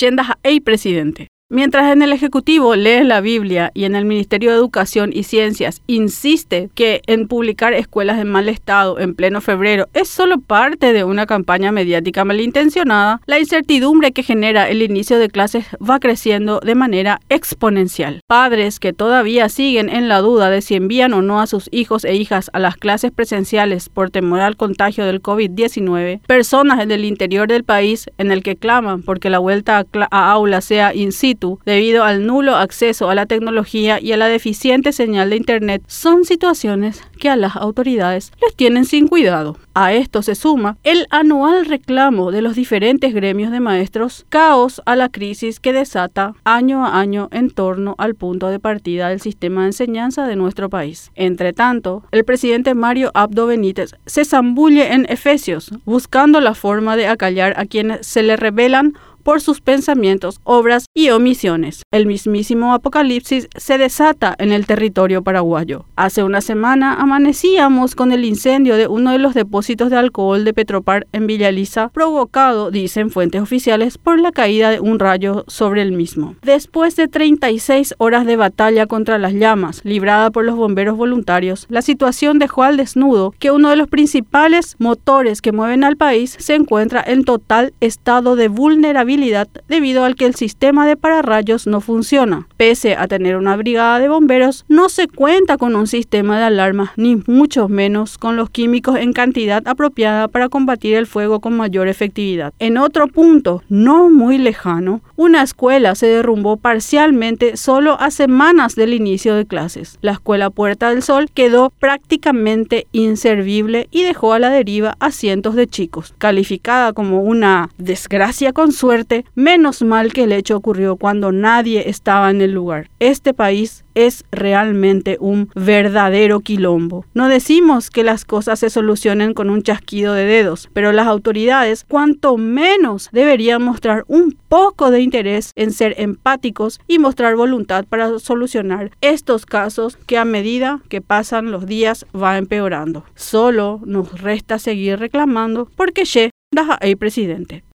Yendas hay presidente. Mientras en el Ejecutivo lee la Biblia y en el Ministerio de Educación y Ciencias insiste que en publicar escuelas en mal estado en pleno febrero es solo parte de una campaña mediática malintencionada, la incertidumbre que genera el inicio de clases va creciendo de manera exponencial. Padres que todavía siguen en la duda de si envían o no a sus hijos e hijas a las clases presenciales por temor al contagio del COVID-19, personas en el interior del país en el que claman porque la vuelta a, aula sea in situ debido al nulo acceso a la tecnología y a la deficiente señal de Internet son situaciones que a las autoridades les tienen sin cuidado. A esto se suma el anual reclamo de los diferentes gremios de maestros, caos a la crisis que desata año a año en torno al punto de partida del sistema de enseñanza de nuestro país. Entre tanto, el presidente Mario Abdo Benítez se zambulle en Efesios, buscando la forma de acallar a quienes se le revelan por sus pensamientos, obras y omisiones. El mismísimo apocalipsis se desata en el territorio paraguayo. Hace una semana amanecíamos con el incendio de uno de los depósitos de alcohol de Petropar en Villa provocado, dicen fuentes oficiales, por la caída de un rayo sobre el mismo. Después de 36 horas de batalla contra las llamas, librada por los bomberos voluntarios, la situación dejó al desnudo que uno de los principales motores que mueven al país se encuentra en total estado de vulnerabilidad debido al que el sistema de pararrayos no funciona. Pese a tener una brigada de bomberos, no se cuenta con un sistema de alarma, ni mucho menos con los químicos en cantidad apropiada para combatir el fuego con mayor efectividad. En otro punto, no muy lejano, una escuela se derrumbó parcialmente solo a semanas del inicio de clases. La escuela Puerta del Sol quedó prácticamente inservible y dejó a la deriva a cientos de chicos, calificada como una desgracia con suerte menos mal que el hecho ocurrió cuando nadie estaba en el lugar. Este país es realmente un verdadero quilombo. No decimos que las cosas se solucionen con un chasquido de dedos, pero las autoridades cuanto menos deberían mostrar un poco de interés en ser empáticos y mostrar voluntad para solucionar estos casos que a medida que pasan los días va empeorando. Solo nos resta seguir reclamando porque Che, el presidente.